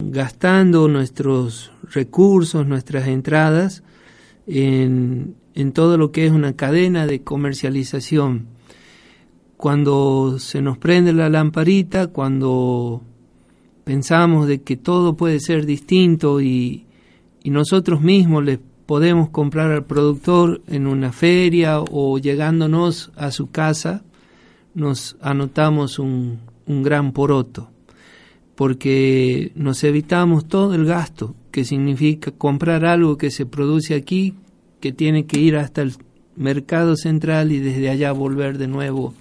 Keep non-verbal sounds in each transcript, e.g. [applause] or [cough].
Gastando nuestros recursos, nuestras entradas en, todo lo que es una cadena de comercialización. Cuando se nos prende la lamparita, cuando pensamos de que todo puede ser distinto y, y nosotros mismos le podemos comprar al productor en una feria o llegándonos a su casa, nos anotamos un, un gran poroto, porque nos evitamos todo el gasto que significa comprar algo que se produce aquí, que tiene que ir hasta el mercado central y desde allá volver de nuevo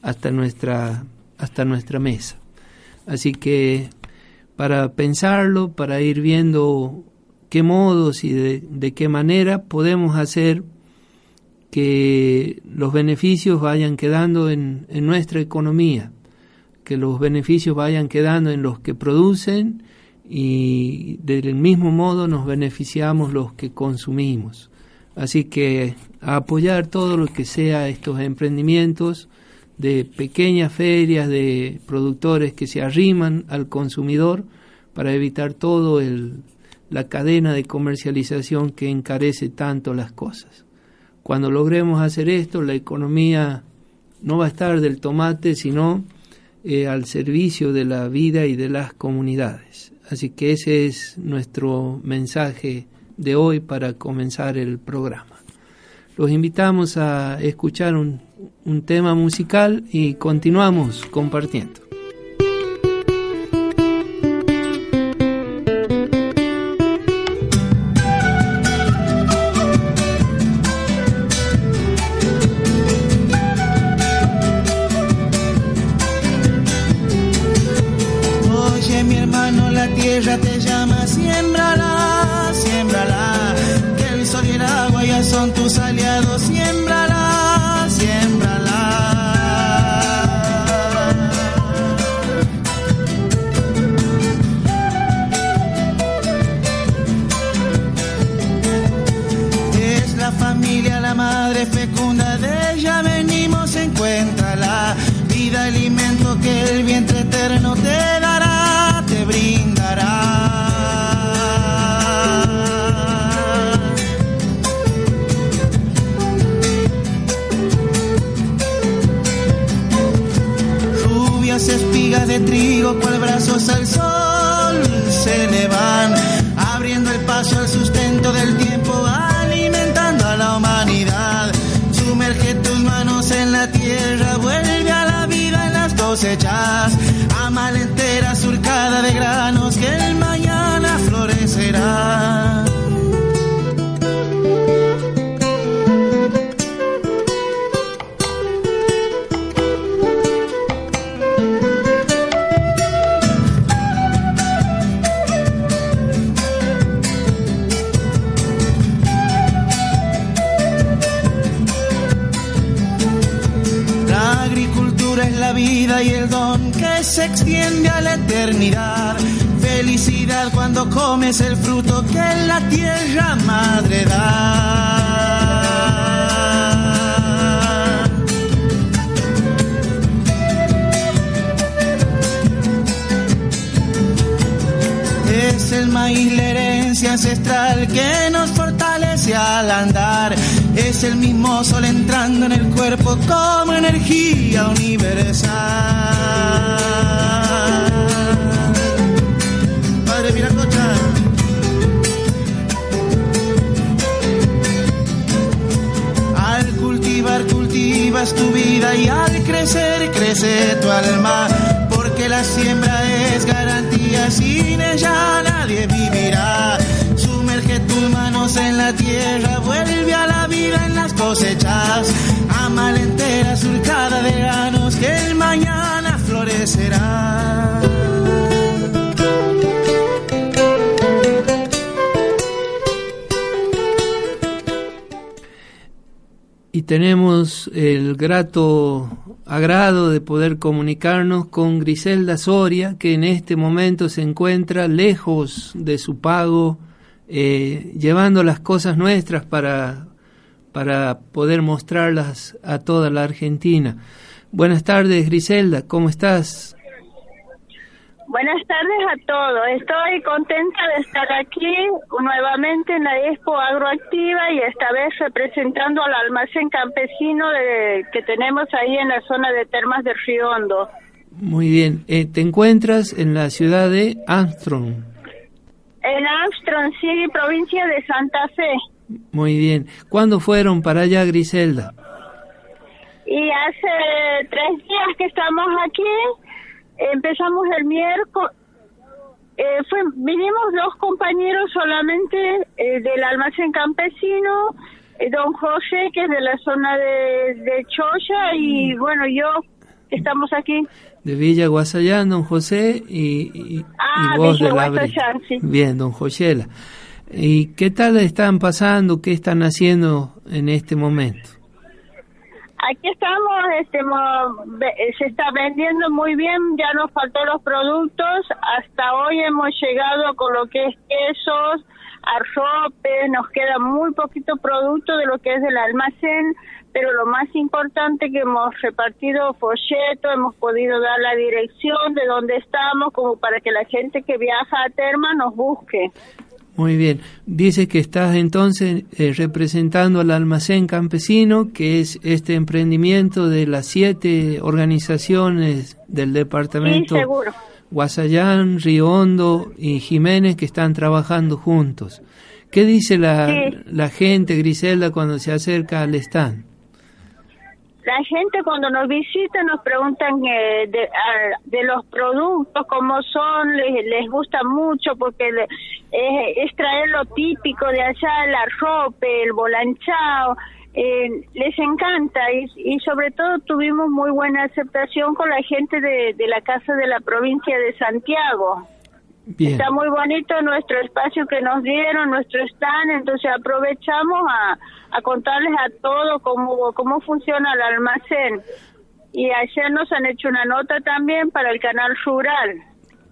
hasta nuestra, hasta nuestra mesa. Así que para pensarlo, para ir viendo qué modos y de, qué manera podemos hacer que los beneficios vayan quedando en, en, nuestra economía, que los beneficios vayan quedando en los que producen y del mismo modo nos beneficiamos los que consumimos. Así que apoyar todo lo que sea estos emprendimientos de pequeñas ferias de productores que se arriman al consumidor para evitar todo el, la cadena de comercialización que encarece tanto las cosas. Cuando logremos hacer esto, la economía no va a estar del tomate, sino eh, al servicio de la vida y de las comunidades. Así que ese es nuestro mensaje de hoy para comenzar el programa. Los invitamos a escuchar un, un tema musical y continuamos compartiendo. El fruto que la tierra madre da. Es el maíz la herencia ancestral que nos fortalece al andar. Es el mismo sol entrando en el cuerpo como energía universal. Tu vida y al crecer crece tu alma, porque la siembra es garantía, sin ella nadie vivirá. Sumerge tus manos en la tierra, vuelve a la vida en las cosechas, ama la entera surcada de granos que el mañana florecerá. Tenemos el grato agrado de poder comunicarnos con Griselda Soria, que en este momento se encuentra lejos de su pago, eh, llevando las cosas nuestras para, para poder mostrarlas a toda la Argentina. Buenas tardes, Griselda, ¿cómo estás? Buenas tardes a todos. Estoy contenta de estar aquí nuevamente en la Expo Agroactiva y esta vez representando al almacén campesino de, que tenemos ahí en la zona de Termas de Río Hondo. Muy bien. Eh, ¿Te encuentras en la ciudad de Armstrong? En Armstrong, sí, provincia de Santa Fe. Muy bien. ¿Cuándo fueron para allá, Griselda? Y hace tres días que estamos aquí empezamos el miércoles, eh, fue, vinimos dos compañeros solamente eh, del almacén campesino, eh, don José, que es de la zona de, de Choya, y mm. bueno, yo, estamos aquí. De Villa Guasayán, don José, y, ah, vos de la sí. Bien, don Josela. ¿Y qué tal están pasando? ¿Qué están haciendo en este momento? Aquí estamos, este, se está vendiendo muy bien, ya nos faltó los productos, hasta hoy hemos llegado con lo que es quesos, arropes, nos queda muy poquito producto de lo que es del almacén, pero lo más importante que hemos repartido folleto, hemos podido dar la dirección de dónde estamos, como para que la gente que viaja a Terma nos busque. Muy bien. Dice que estás entonces eh, representando al almacén campesino, que es este emprendimiento de las siete organizaciones del departamento sí, Guasayán, Río Hondo y Jiménez que están trabajando juntos. ¿Qué dice la, la gente, Griselda, cuando se acerca al stand? La gente cuando nos visita nos preguntan eh, de, de, los productos, cómo son, les, les gusta mucho porque es traer lo típico de allá, el arrope, el bolanchao, eh, les encanta y, y, sobre todo tuvimos muy buena aceptación con la gente de, de la Casa de la Provincia de Santiago. Está muy bonito nuestro espacio que nos dieron, nuestro stand, entonces aprovechamos a, a contarles a todos cómo, cómo funciona el almacén. Y ayer nos han hecho una nota también para el canal rural.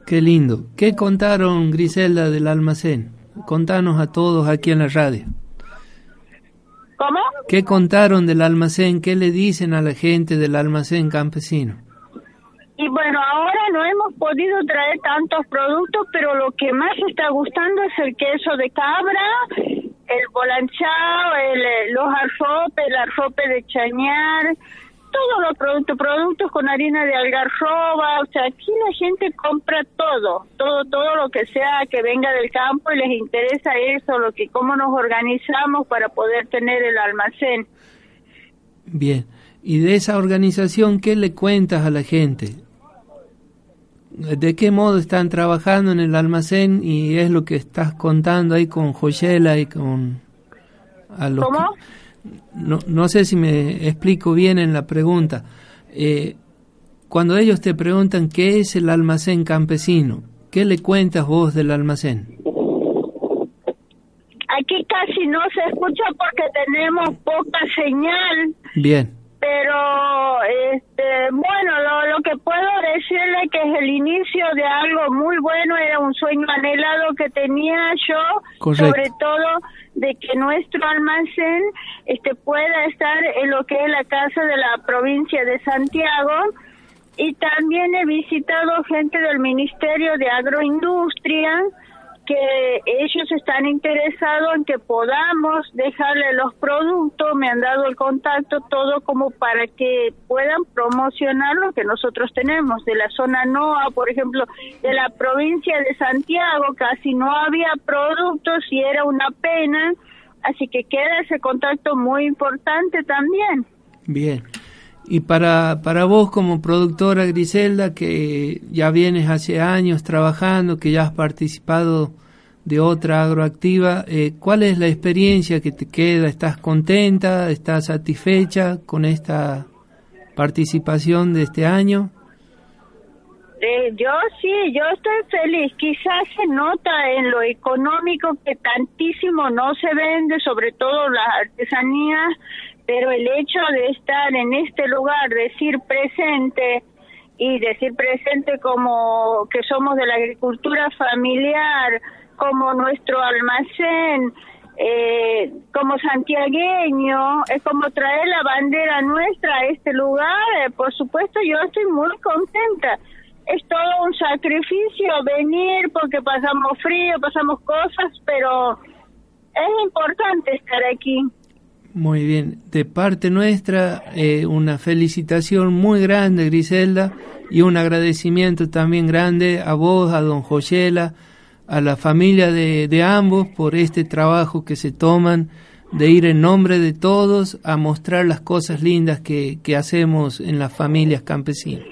Qué lindo. ¿Qué contaron, Griselda, del almacén? Contanos a todos aquí en la radio. ¿Cómo? ¿Qué contaron del almacén? ¿Qué le dicen a la gente del almacén campesino? Y bueno, ahora no hemos podido traer tantos productos, pero lo que más está gustando es el queso de cabra, el bolanchao, el, eh, los arropes, el arrope de chañar, todos los productos, productos con harina de algarroba, o sea, aquí la gente compra todo, todo, todo lo que sea que venga del campo y les interesa eso, lo que cómo nos organizamos para poder tener el almacén. Bien, y de esa organización, ¿qué le cuentas a la gente? De qué modo están trabajando en el almacén y es lo que estás contando ahí con Joyela y con... A ¿Cómo? no, no sé si me explico bien en la pregunta. Eh, cuando ellos te preguntan qué es el almacén campesino, ¿qué le cuentas vos del almacén? Aquí casi no se escucha porque tenemos poca señal. Bien pero este bueno lo, lo que puedo decirle que es el inicio de algo muy bueno era un sueño anhelado que tenía yo sobre todo de que nuestro almacén este pueda estar en lo que es la casa de la provincia de Santiago. Y también he visitado gente del Ministerio de Agroindustria que ellos están interesados en que podamos dejarle los productos, me han dado el contacto, todo como para que puedan promocionar lo que nosotros tenemos. De la zona NOA, por ejemplo, de la provincia de Santiago, casi no había productos y era una pena, así que queda ese contacto muy importante también. Bien. Y para, para vos como productora Griselda, que ya vienes hace años trabajando, que ya has participado de otra agroactiva, eh, ¿cuál es la experiencia que te queda? ¿Estás contenta? ¿Estás satisfecha con esta participación de este año? Eh, yo sí, yo estoy feliz. Quizás se nota en lo económico que tantísimo no se vende, sobre todo las artesanías pero el hecho de estar en este lugar, decir presente y decir presente como que somos de la agricultura familiar, como nuestro almacén, eh, como santiagueño, es como traer la bandera nuestra a este lugar, eh, por supuesto yo estoy muy contenta. Es todo un sacrificio venir porque pasamos frío, pasamos cosas, pero es importante estar aquí. Muy bien, de parte nuestra, eh, una felicitación muy grande, Griselda, y un agradecimiento también grande a vos, a don Joyela, a la familia de, de, ambos por este trabajo que se toman de ir en nombre de todos a mostrar las cosas lindas que, que hacemos en las familias campesinas.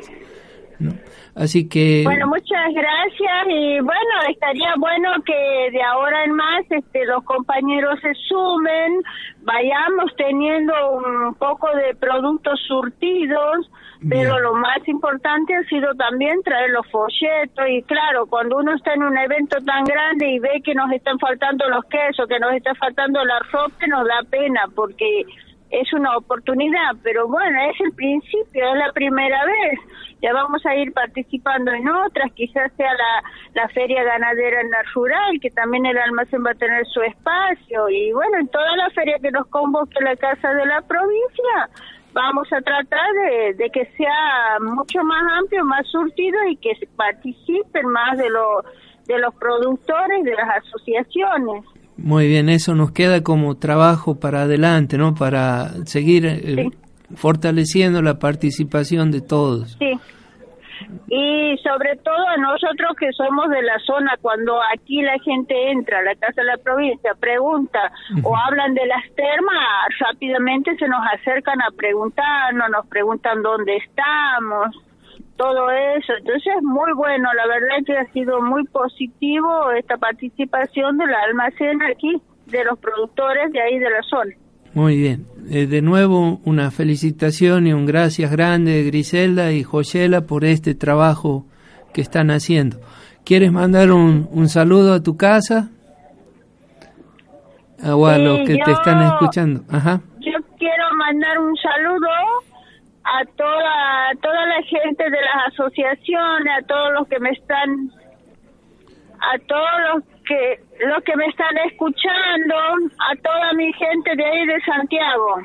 ¿no? Así que... Bueno, muchas gracias y bueno, estaría bueno que de ahora en más este, los compañeros se sumen, vayamos teniendo un poco de productos surtidos, pero lo más importante ha sido también traer los folletos y claro, cuando uno está en un evento tan grande y ve que nos están faltando los quesos, que nos está faltando la ropa, nos da pena porque es una oportunidad, pero bueno, es el principio, es la primera vez. Ya vamos a ir participando en otras, quizás sea la, la feria ganadera en la rural, que también el almacén va a tener su espacio. Y bueno, en toda la feria que nos convoque la Casa de la Provincia, vamos a tratar de, de que sea mucho más amplio, más surtido y que participen más de, los de los productores, de las asociaciones. Muy bien, eso nos queda como trabajo para adelante, ¿no? Para seguir eh, fortaleciendo la participación de todos. Sí. Y sobre todo a nosotros que somos de la zona, cuando aquí la gente entra a la Casa de la Provincia, pregunta o hablan de las termas, rápidamente se nos acercan a preguntarnos, nos preguntan dónde estamos todo eso. Entonces es muy bueno, la verdad que ha sido muy positivo esta participación del almacén aquí, de los productores de ahí de la zona. Muy bien. Eh, de nuevo una felicitación y un gracias grande Griselda y Joyela por este trabajo que están haciendo. ¿Quieres mandar un, un saludo a tu casa? O a los que te están escuchando. Ajá. Yo quiero mandar un saludo a toda toda la gente de las asociaciones, a todos los que me están a todos los que los que me están escuchando, a toda mi gente de ahí de Santiago.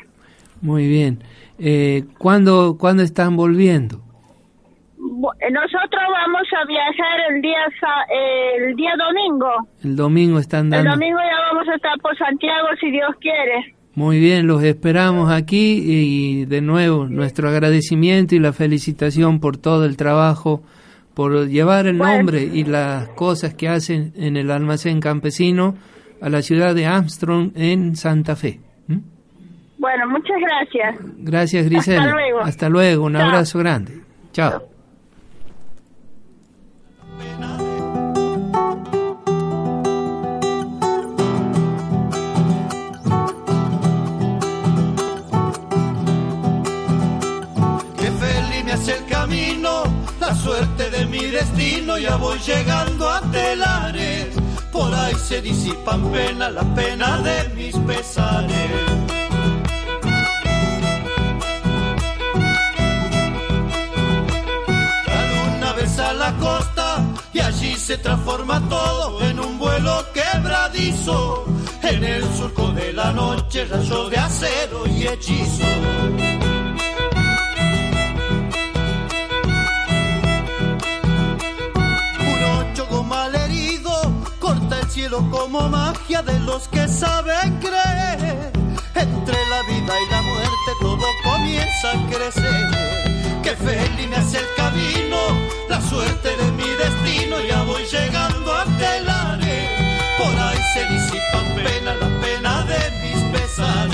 Muy bien. Eh, ¿cuándo, ¿Cuándo están volviendo? Nosotros vamos a viajar el día el día domingo. El domingo están dando. El domingo ya vamos a estar por Santiago si Dios quiere. Muy bien, los esperamos aquí y de nuevo nuestro agradecimiento y la felicitación por todo el trabajo, por llevar el nombre y las cosas que hacen en el almacén campesino a la ciudad de Armstrong en Santa Fe. ¿Mm? Bueno, muchas gracias. Gracias, Grisel. Hasta luego. Hasta luego, un abrazo grande. Chao. Destino, ya voy llegando a telares. Por ahí se disipan pena, la pena de mis pesares. La luna besa la costa y allí se transforma todo en un vuelo quebradizo. En el surco de la noche, rayos de acero y hechizo. Cielo como magia de los que saben creer. Entre la vida y la muerte todo comienza a crecer. Que feliz me hace el camino, la suerte de mi destino, ya voy llegando a telares. Por ahí se disipan pena, la pena de mis pesares.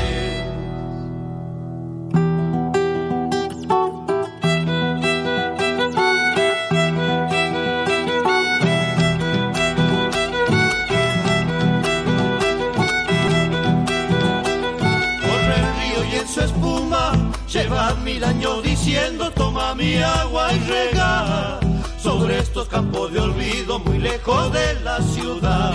mil años diciendo toma mi agua y rega sobre estos campos de olvido muy lejos de la ciudad.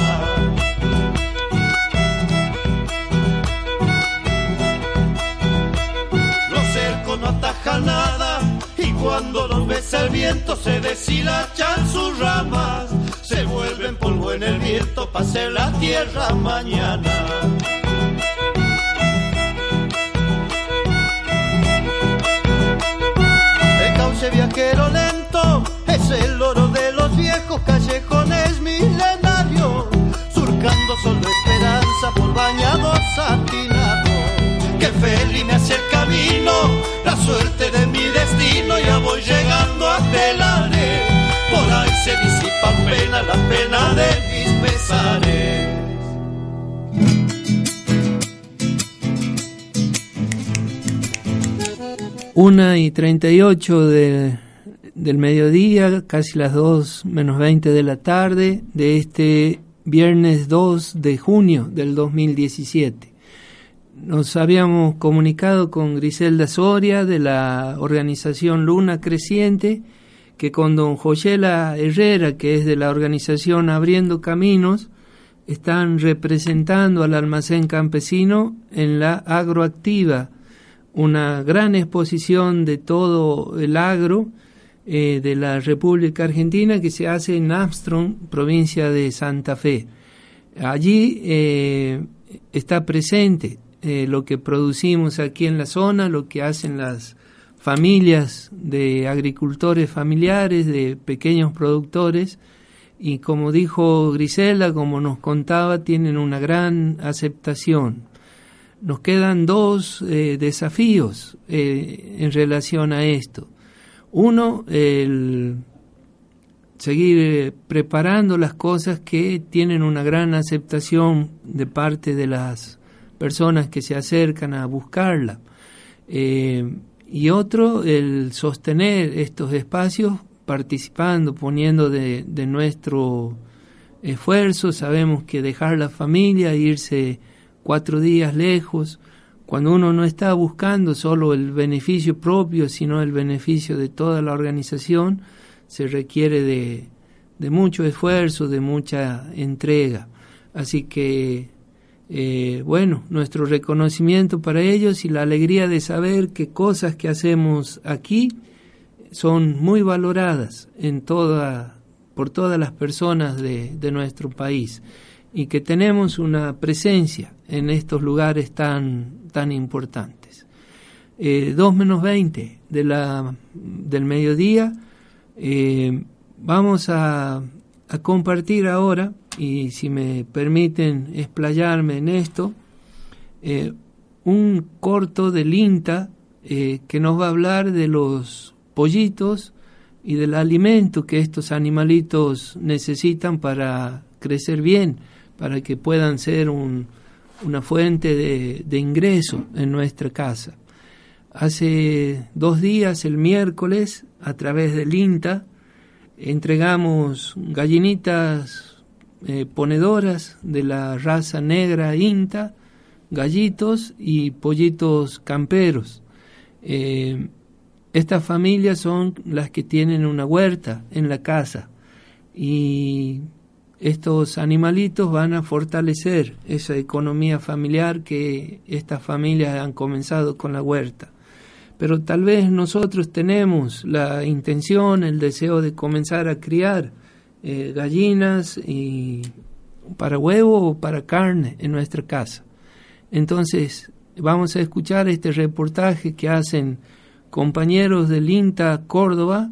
Los cercos no atajan nada y cuando los besa el viento se deshilachan sus ramas, se vuelven polvo en el viento, para pase la tierra mañana. Bañados satinados. Que feliz me hace el camino, la suerte de mi destino, ya voy llegando a Telares. Por ahí se disipan pena, la pena de mis pesares. Una y treinta y ocho de del mediodía, casi las 2 menos 20 de la tarde de este viernes 2 de junio del 2017. Nos habíamos comunicado con Griselda Soria de la organización Luna Creciente, que con don Joyela Herrera, que es de la organización Abriendo Caminos, están representando al almacén campesino en la agroactiva, una gran exposición de todo el agro, eh, de la República Argentina que se hace en Armstrong, provincia de Santa Fe. Allí eh, está presente eh, lo que producimos aquí en la zona, lo que hacen las familias de agricultores familiares, de pequeños productores, y como dijo Griselda, como nos contaba, tienen una gran aceptación. Nos quedan dos desafíos en relación a esto. Uno, el seguir eh, preparando las cosas que tienen una gran aceptación de parte de las personas que se acercan a buscarla. Eh, y otro, el sostener estos espacios participando, poniendo de, de, nuestro esfuerzo. Sabemos que dejar la familia, irse cuatro días lejos, cuando uno no está buscando solo el beneficio propio, sino el beneficio de toda la organización, se requiere de, mucho esfuerzo, de mucha entrega. Así que, eh, bueno, nuestro reconocimiento para ellos y la alegría de saber que cosas que hacemos aquí son muy valoradas en toda, por todas las personas de, de nuestro país y que tenemos una presencia en estos lugares tan, tan importantes. Eh, 2 menos 20 de la, del mediodía, eh, vamos a, compartir ahora, y si me permiten explayarme en esto, eh, un corto del INTA eh, que nos va a hablar de los pollitos y del alimento que estos animalitos necesitan para crecer bien, para que puedan ser un, una fuente de, ingreso en nuestra casa. Hace dos días, el miércoles, a través del INTA, entregamos gallinitas eh, ponedoras de la raza negra INTA, gallitos y pollitos camperos. Eh, estas familias son las que tienen una huerta en la casa y estos animalitos van a fortalecer esa economía familiar que estas familias han comenzado con la huerta. Pero tal vez nosotros tenemos la intención, el deseo de comenzar a criar eh, gallinas y para huevo o para carne en nuestra casa. Entonces, vamos a escuchar este reportaje que hacen compañeros del INTA Córdoba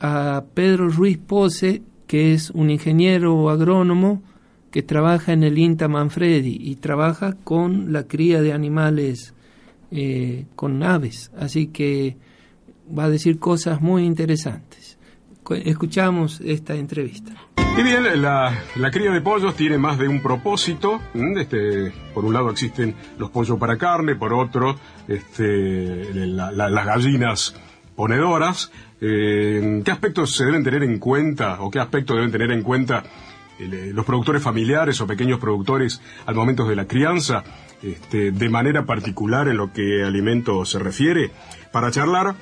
a Pedro Ruiz Pose que es un ingeniero agrónomo que trabaja en el INTA Manfredi y trabaja con la cría de animales eh, con aves. Así que va a decir cosas muy interesantes. Escuchamos esta entrevista. Y bien, la, cría de pollos tiene más de un propósito. Este, por un lado existen los pollos para carne, por otro este, las gallinas ponedoras. Eh, ¿Qué aspectos se deben tener en cuenta o qué aspectos deben tener en cuenta eh, los productores familiares o pequeños productores al momento de la crianza, este, de manera particular en lo que alimento se refiere? Para charlar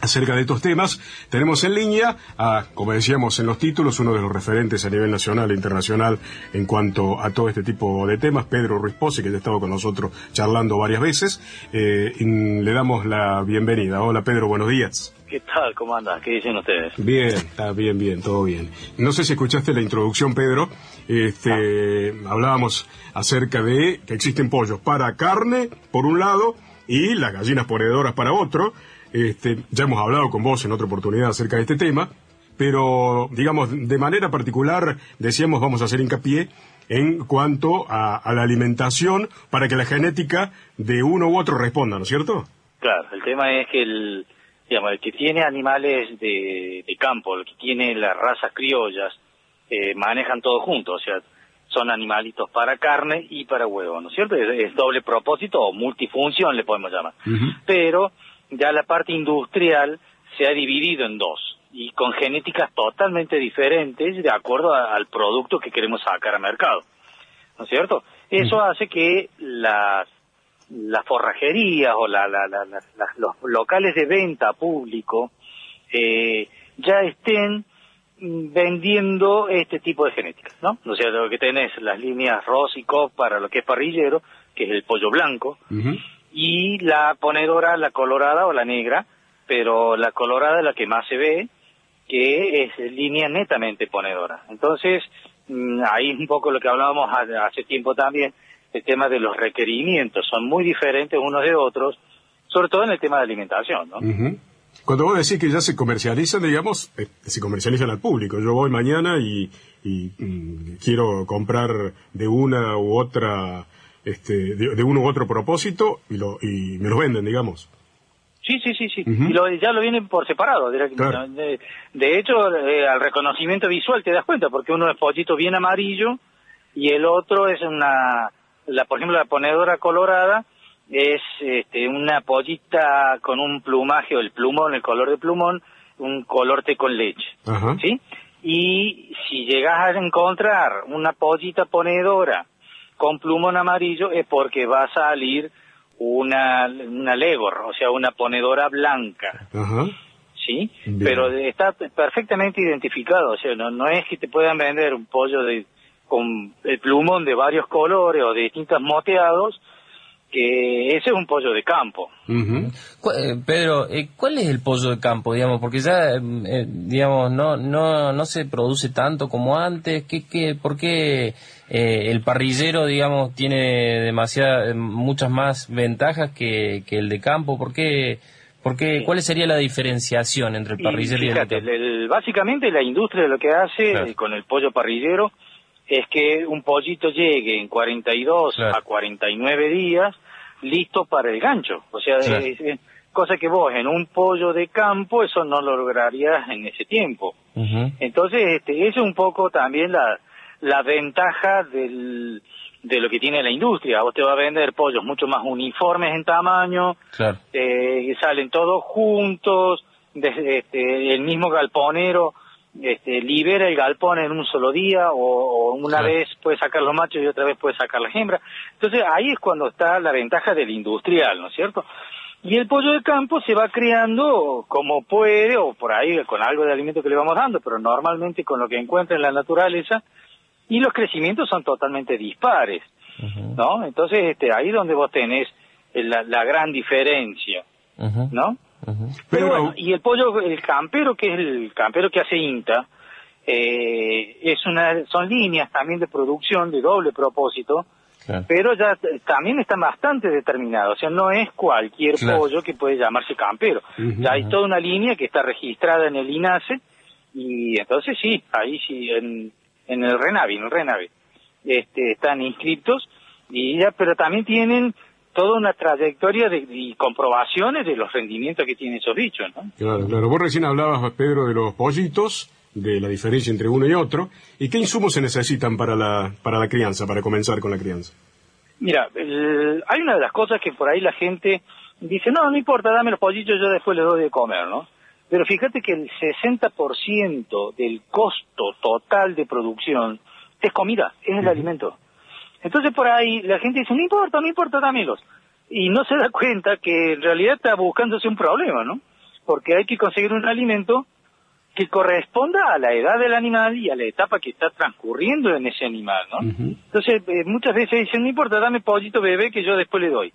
acerca de estos temas, tenemos en línea a, como decíamos en los títulos, uno de los referentes a nivel nacional e internacional en cuanto a todo este tipo de temas, Pedro Ruiz Pose, que ha estado con nosotros charlando varias veces. Eh, le damos la bienvenida. Hola Pedro, buenos días. ¿Qué tal? ¿Cómo andas? ¿Qué dicen ustedes? Bien, está bien, bien, todo bien. No sé si escuchaste la introducción, Pedro. Este, hablábamos acerca de que existen pollos para carne, por un lado, y las gallinas ponedoras para otro. Este, ya hemos hablado con vos en otra oportunidad acerca de este tema, pero, digamos, de manera particular, decíamos, vamos a hacer hincapié en cuanto a, la alimentación para que la genética de uno u otro responda, ¿no es cierto? Claro, el tema es que el, digamos, el que tiene animales de, campo, el que tiene las razas criollas, eh, manejan todo junto, o sea, son animalitos para carne y para huevo, ¿no es cierto? Es, doble propósito o multifunción le podemos llamar. Pero ya la parte industrial se ha dividido en dos y con genéticas totalmente diferentes de acuerdo al producto que queremos sacar a mercado. ¿No es cierto? Eso hace que las, las forrajerías o la, los locales de venta público eh, ya estén vendiendo este tipo de genéticas, ¿no? O sea, lo que tenés las líneas Ross y Cobb para lo que es parrillero, que es el pollo blanco, y la ponedora, la colorada o la negra, pero la colorada es la que más se ve, que es línea netamente ponedora. Entonces, mm, ahí es un poco lo que hablábamos hace tiempo también, el tema de los requerimientos, son muy diferentes unos de otros, sobre todo en el tema de alimentación, ¿no? Cuando vos decís que ya se comercializan, digamos, eh, se comercializan al público. Yo voy mañana y, mm, quiero comprar de una u otra, este, de, uno u otro propósito y, lo, y me lo venden, digamos. Sí, sí, sí, sí. Y lo, ya lo vienen por separado. De, de, hecho, eh, al reconocimiento visual te das cuenta, porque uno es pollito bien amarillo y el otro es una, la, por ejemplo, la ponedora colorada es este, una pollita con un plumaje o el plumón, el color de plumón, un color té con leche. ¿Sí? Y si llegas a encontrar una pollita ponedora con plumón amarillo es porque va a salir una, una Legor, o sea, una ponedora blanca. ¿Sí? Pero está perfectamente identificado, o sea, no, no es que te puedan vender un pollo de con el plumón de varios colores o de distintos moteados, que ese es un pollo de campo. Eh, Pedro, eh, ¿cuál es el pollo de campo, digamos? Porque ya, eh, digamos, no, no, no se produce tanto como antes. ¿Qué, qué, ¿Por qué el parrillero, digamos, tiene demasiadas, muchas más ventajas que, que el de campo? ¿Por qué, por qué, ¿Cuál sería la diferenciación entre el parrillero y, el de campo? básicamente la industria lo que hace con el pollo parrillero es que un pollito llegue en 42 a 49 días listo para el gancho. O sea, cosa que vos en un pollo de campo eso no lo lograrías en ese tiempo. Entonces, este, es un poco también la, la ventaja del, de lo que tiene la industria. Vos te va a vender pollos mucho más uniformes en tamaño, eh, salen todos juntos, desde este, el mismo galponero este, libera el galpón en un solo día o, una vez puede sacar los machos y otra vez puede sacar las hembras. Entonces ahí es cuando está la ventaja del industrial, ¿no es cierto? Y el pollo de campo se va creando como puede o por ahí con algo de alimento que le vamos dando, pero normalmente con lo que encuentra en la naturaleza y los crecimientos son totalmente dispares, ¿no? Entonces este, ahí es donde vos tenés la, gran diferencia, ¿no? Pero bueno, y el pollo, el campero, que es el campero que hace INTA, eh, es una, son líneas también de producción de doble propósito, pero ya también están bastante determinados, o sea, no es cualquier pollo que puede llamarse campero, ya hay toda una línea que está registrada en el INASE, y entonces sí, ahí sí, en, en el RENAVI, en el RENAVI, este, están inscritos, y ya, pero también tienen toda una trayectoria de, y comprobaciones de los rendimientos que tienen esos bichos, ¿no? Claro, claro. Vos recién hablabas, Pedro, de los pollitos, de la diferencia entre uno y otro. ¿Y qué insumos se necesitan para la, para la crianza, para comenzar con la crianza? Mira, hay una de las cosas que por ahí la gente dice, no, no importa, dame los pollitos, yo después les doy de comer, ¿no? Pero fíjate que el 60% del costo total de producción es comida, es el alimento. Entonces por ahí la gente dice, no importa, no importa, dámelos. Y no se da cuenta que en realidad está buscándose un problema, ¿no? Porque hay que conseguir un alimento que corresponda a la edad del animal y a la etapa que está transcurriendo en ese animal, ¿no? Entonces, eh, muchas veces dicen, no importa, dame pollito bebé que yo después le doy.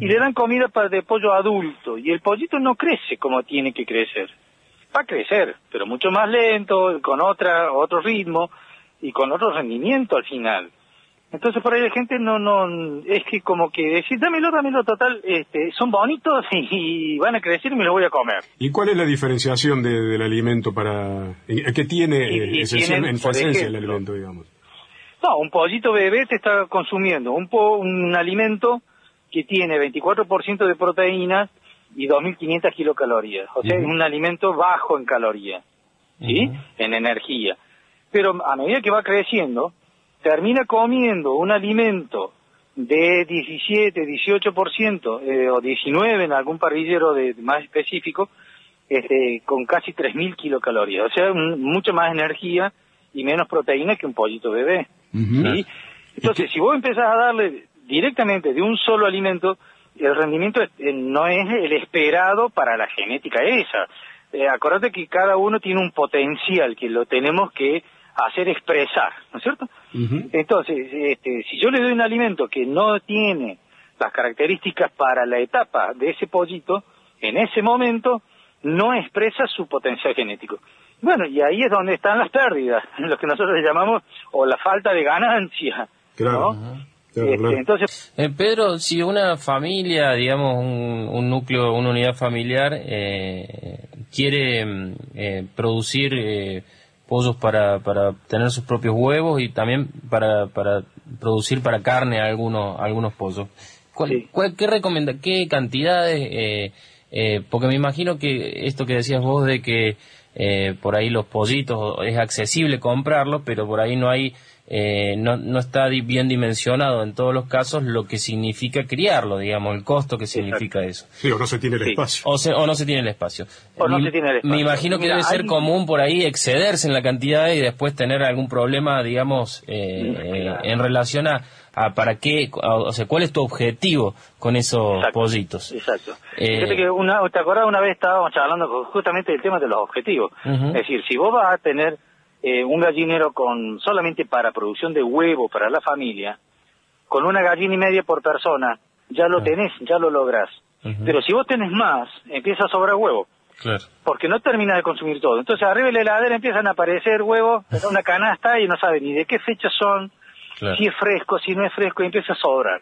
y le dan comida para de pollo adulto y el pollito no crece como tiene que crecer. Va a crecer, pero mucho más lento, con otra otro ritmo y con otro rendimiento al final. Entonces por ahí la gente no, no, es que como que decir, dámelo, dámelo, total, este, son bonitos [laughs] y van a crecer y me los voy a comer. ¿Y cuál es la diferenciación del alimento para, qué tiene en esencia el alimento, digamos? No, un pollito bebé te está consumiendo un, po, un alimento que tiene 24% de proteínas y 2.500 kilocalorías. O sea, es un alimento bajo en calorías, ¿sí? En energía. Pero a medida que va creciendo, termina comiendo un alimento de 17, 18% eh, o 19 en algún parrillero de, más específico, este, con casi 3.000 kilocalorías. O sea, mucha más energía y menos proteína que un pollito bebé. Entonces, si vos empezás a darle directamente de un solo alimento, el rendimiento eh, no es el esperado para la genética esa. Eh, acordate que cada uno tiene un potencial que lo tenemos que hacer expresar, ¿no es cierto? Entonces, este, si yo le doy un alimento que no tiene las características para la etapa de ese pollito, en ese momento no expresa su potencial genético. Bueno, y ahí es donde están las pérdidas, [laughs] lo que nosotros llamamos, o la falta de ganancia. Claro. Este, entonces, eh, Pedro, si una familia, digamos, un, núcleo, una unidad familiar, eh, quiere mm, eh, producir pollos para, para tener sus propios huevos y también para, para producir para carne algunos, algunos pollos, ¿cuál, qué, recomienda, ¿qué cantidades? porque me imagino que esto que decías vos de que por ahí los pollitos es accesible comprarlos, pero por ahí no hay eh, no, no está bien dimensionado en todos los casos lo que significa criarlo, digamos, el costo que significa eso. Sí, o no se tiene el espacio. O, no se tiene el espacio. O no se tiene el espacio. Me imagino que debe ser común por ahí excederse en la cantidad y después tener algún problema, digamos, eh, eh, en relación a, a para qué, o sea, cuál es tu objetivo con esos pollitos. Exacto. Fíjate que una, ¿te acordás una vez estábamos hablando justamente del tema de los objetivos? Es decir, si vos vas a tener eh, un gallinero con solamente para producción de huevo para la familia, con una gallina y media por persona, ya lo tenés, ya lo lográs. Pero si vos tenés más, empieza a sobrar huevo. Porque no termina de consumir todo. Entonces arriba de la heladera empiezan a aparecer huevos, una canasta y no sabe ni de qué fecha son, si es fresco, si no es fresco, y empieza a sobrar.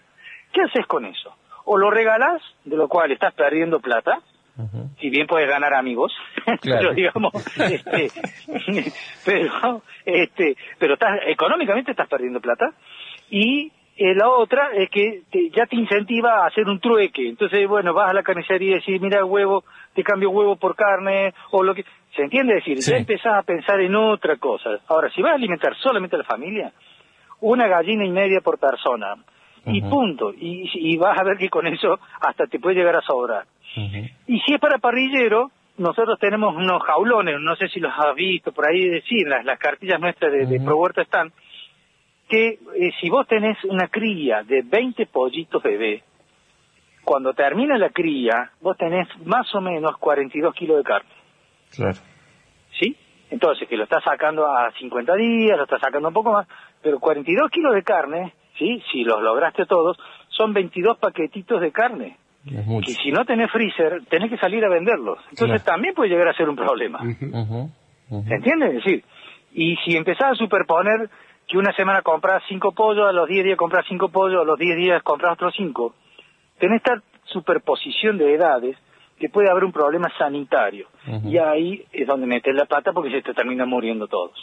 ¿Qué haces con eso? O lo regalás, de lo cual estás perdiendo plata, si bien puedes ganar amigos, [laughs] pero digamos, este, [laughs] pero, este, pero estás, económicamente estás perdiendo plata, y eh, la otra es que ya te incentiva a hacer un trueque, entonces, bueno, vas a la carnicería y decís, mira, huevo, te cambio huevo por carne, o lo que, ¿se entiende? decir, ya empezás a pensar en otra cosa. Ahora, si vas a alimentar solamente a la familia, una gallina y media por persona, y punto, y, y vas a ver que con eso hasta te puede llegar a sobrar. Y si es para parrillero, nosotros tenemos unos jaulones, no sé si los has visto por ahí, decir, las, las cartillas nuestras de, de Pro Huerta están, que eh, si vos tenés una cría de 20 pollitos bebé, cuando termina la cría, vos tenés más o menos 42 kilos de carne. Claro. ¿Sí? Entonces, que lo estás sacando a 50 días, lo estás sacando un poco más, pero 42 kilos de carne, ¿sí? Si los lograste todos, son 22 paquetitos de carne. Y si no tenés freezer, tenés que salir a venderlos. Entonces también puede llegar a ser un problema. ¿Se entiende? Es decir, y si empezás a superponer que una semana compras cinco pollos, a los 10 días compras cinco pollos, a los 10 días compras otros cinco, tenés esta superposición de edades que puede haber un problema sanitario. Y ahí es donde metes la pata porque se te terminan muriendo todos.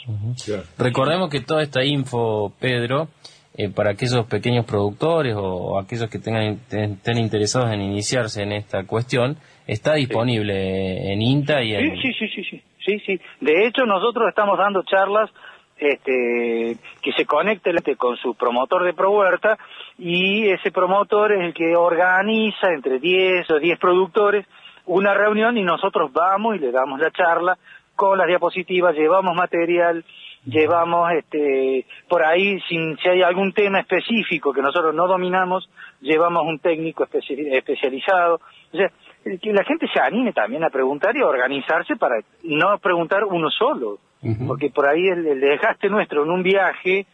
Recordemos que toda esta info, Pedro, eh, para aquellos pequeños productores o, aquellos que tengan estén interesados en iniciarse en esta cuestión, está disponible en INTA y en... Sí, sí, sí, sí, sí, sí. De hecho, nosotros estamos dando charlas este, que se conecte con su promotor de ProHuerta y ese promotor es el que organiza entre 10 o 10 productores una reunión y nosotros vamos y le damos la charla con las diapositivas, llevamos material, llevamos este por ahí sin si hay algún tema específico que nosotros no dominamos llevamos un técnico especializado o sea que la gente se anime también a preguntar y a organizarse para no preguntar uno solo porque por ahí el, desgaste nuestro en un viaje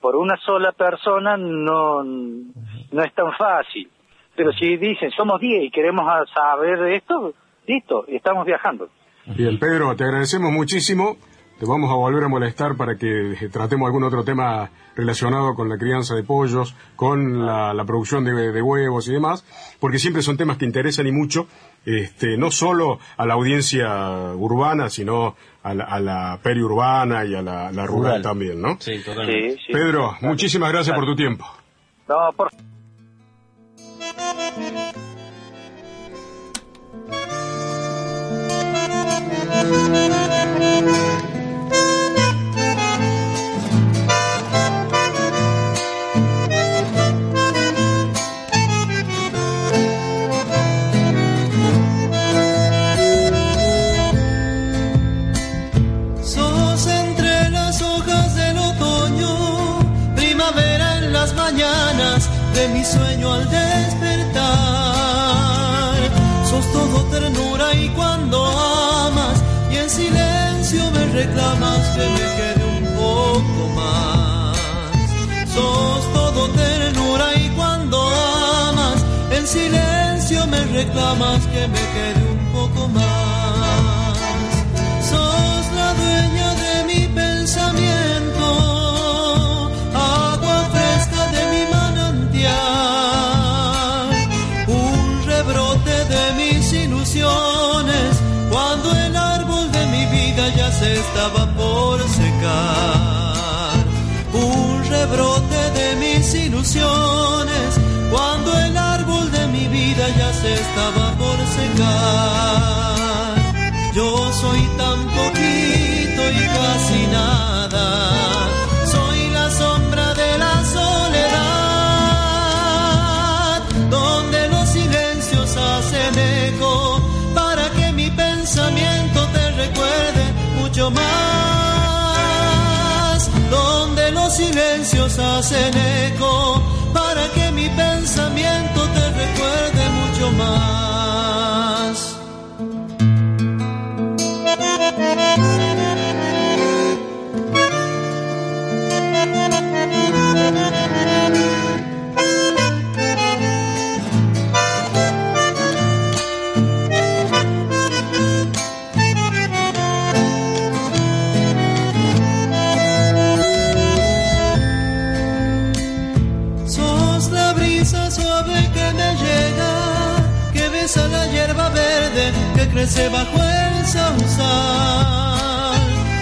por una sola persona no no es tan fácil Pero si dicen, somos 10 y queremos saber de esto, listo, estamos viajando. Bien, Pedro, te agradecemos muchísimo. Te vamos a volver a molestar para que eh, tratemos algún otro tema relacionado con la crianza de pollos, con la, producción de, huevos y demás, porque siempre son temas que interesan y mucho, este, no solo a la audiencia urbana, sino a la, periurbana y a la, rural, también, ¿no? Sí, totalmente. Pedro, muchísimas gracias por tu tiempo. No, por Sos mi sueño al despertar. Sos todo ternura y cuando amas y en silencio me reclamas que me quede un poco más. Sos todo ternura y cuando amas en silencio me reclamas que me quede un poco más. Estaba por secar. Yo soy tan poquito y casi nada. Soy la sombra de la soledad, donde los silencios hacen eco para que mi pensamiento te recuerde mucho más. Donde los silencios hacen eco para que mi pensamiento te recuerde mucho más. Que crece bajo el sausal.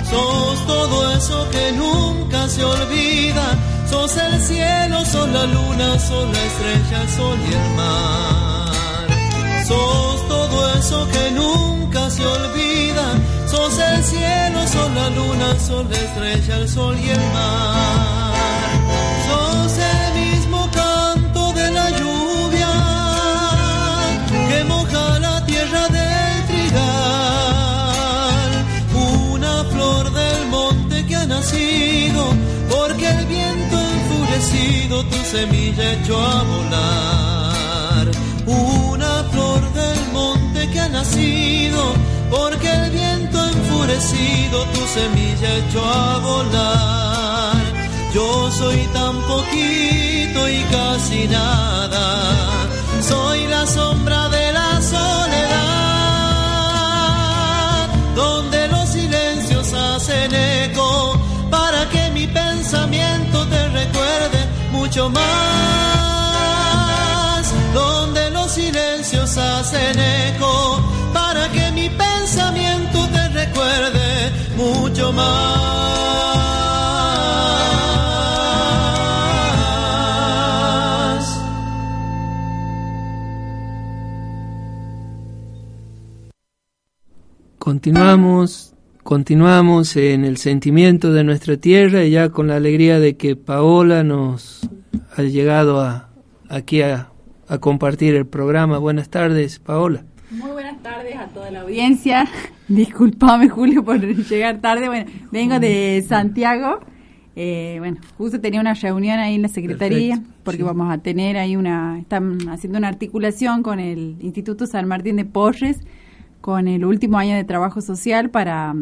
Sos todo eso que nunca se olvida. Sos el cielo, sos la luna, sos la estrella, el sol y el mar. Sos todo eso que nunca se olvida. Sos el cielo, sos la luna, sos la estrella, el sol y el mar. Tu semilla echó a volar. Una flor del monte que ha nacido porque el viento enfurecido tu semilla echó a volar. Yo soy tan poquito y casi nada. Soy la sombra de la soledad, donde los silencios hacen eco para que mi pensamiento te recuerde mucho más. Donde los silencios hacen eco para que mi pensamiento te recuerde mucho más. Continuamos, continuamos en el sentimiento de nuestra tierra y ya con la alegría de que Paola nos ha llegado a, aquí a, a compartir el programa. Buenas tardes, Paola. Muy buenas tardes a toda la audiencia. [laughs] Disculpame, Julio, por [laughs] llegar tarde. Bueno, vengo de Santiago. Eh, bueno, justo tenía una reunión ahí en la Secretaría Perfecto, porque sí. vamos a tener ahí una, están haciendo una articulación con el Instituto San Martín de Porres con el último año de trabajo social para,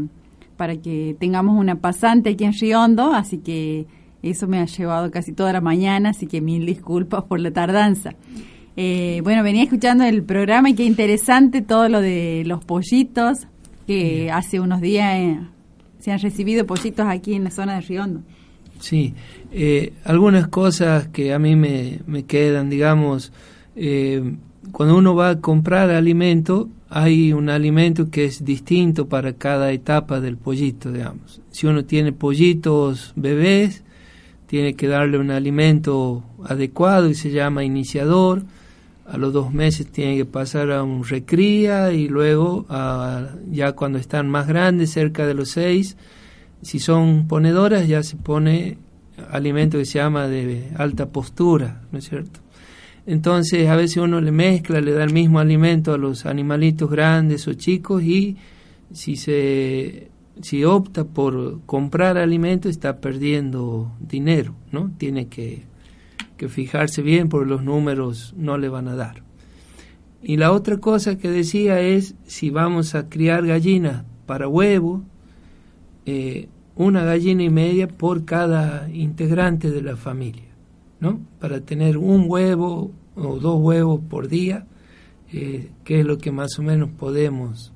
para que tengamos una pasante aquí en Riondo, así que eso me ha llevado casi toda la mañana, así que mil disculpas por la tardanza. Eh, bueno, venía escuchando el programa y qué interesante todo lo de los pollitos, que hace unos días eh, se han recibido pollitos aquí en la zona de Riondo. Sí, eh, algunas cosas que a mí me, me quedan, digamos, cuando uno va a comprar alimento, hay un alimento que es distinto para cada etapa del pollito, digamos. Si uno tiene pollitos bebés, tiene que darle un alimento adecuado y se llama iniciador. A los dos meses tiene que pasar a un recría y luego ya cuando están más grandes, cerca de los seis, si son ponedoras ya se pone alimento que se llama de alta postura, ¿no es cierto? Entonces a veces uno le mezcla, le da el mismo alimento a los animalitos grandes o chicos y si se si opta por comprar alimento está perdiendo dinero, ¿no? Tiene que, que fijarse bien porque los números no le van a dar. Y la otra cosa que decía es si vamos a criar gallinas para huevo, eh, una gallina y media por cada integrante de la familia, ¿no? Para tener un huevo o dos huevos por día, eh, que es lo que más o menos podemos.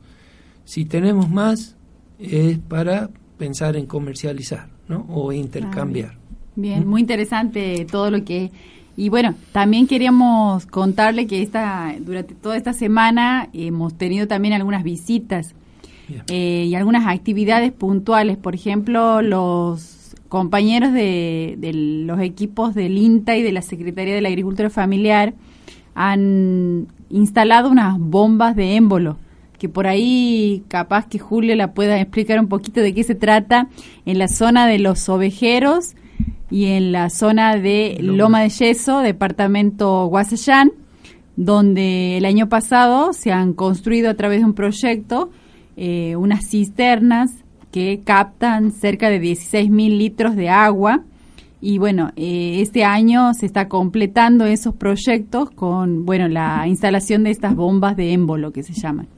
Si tenemos más, es para pensar en comercializar ¿no? o intercambiar. Ah, bien, muy interesante todo lo que... Y bueno, también queríamos contarle que esta, durante toda esta semana hemos tenido también algunas visitas eh, y algunas actividades puntuales. Por ejemplo, los compañeros de, de, los equipos del INTA y de la Secretaría de la Agricultura Familiar han instalado unas bombas de émbolo que por ahí capaz que Julio la pueda explicar un poquito de qué se trata en la zona de los ovejeros y en la zona de Loma, de Yeso, departamento Guasayán, donde el año pasado se han construido a través de un proyecto eh, unas cisternas que captan cerca de 16 mil litros de agua. Y bueno, eh, este año se está completando esos proyectos con, bueno, la instalación de estas bombas de émbolo que se llaman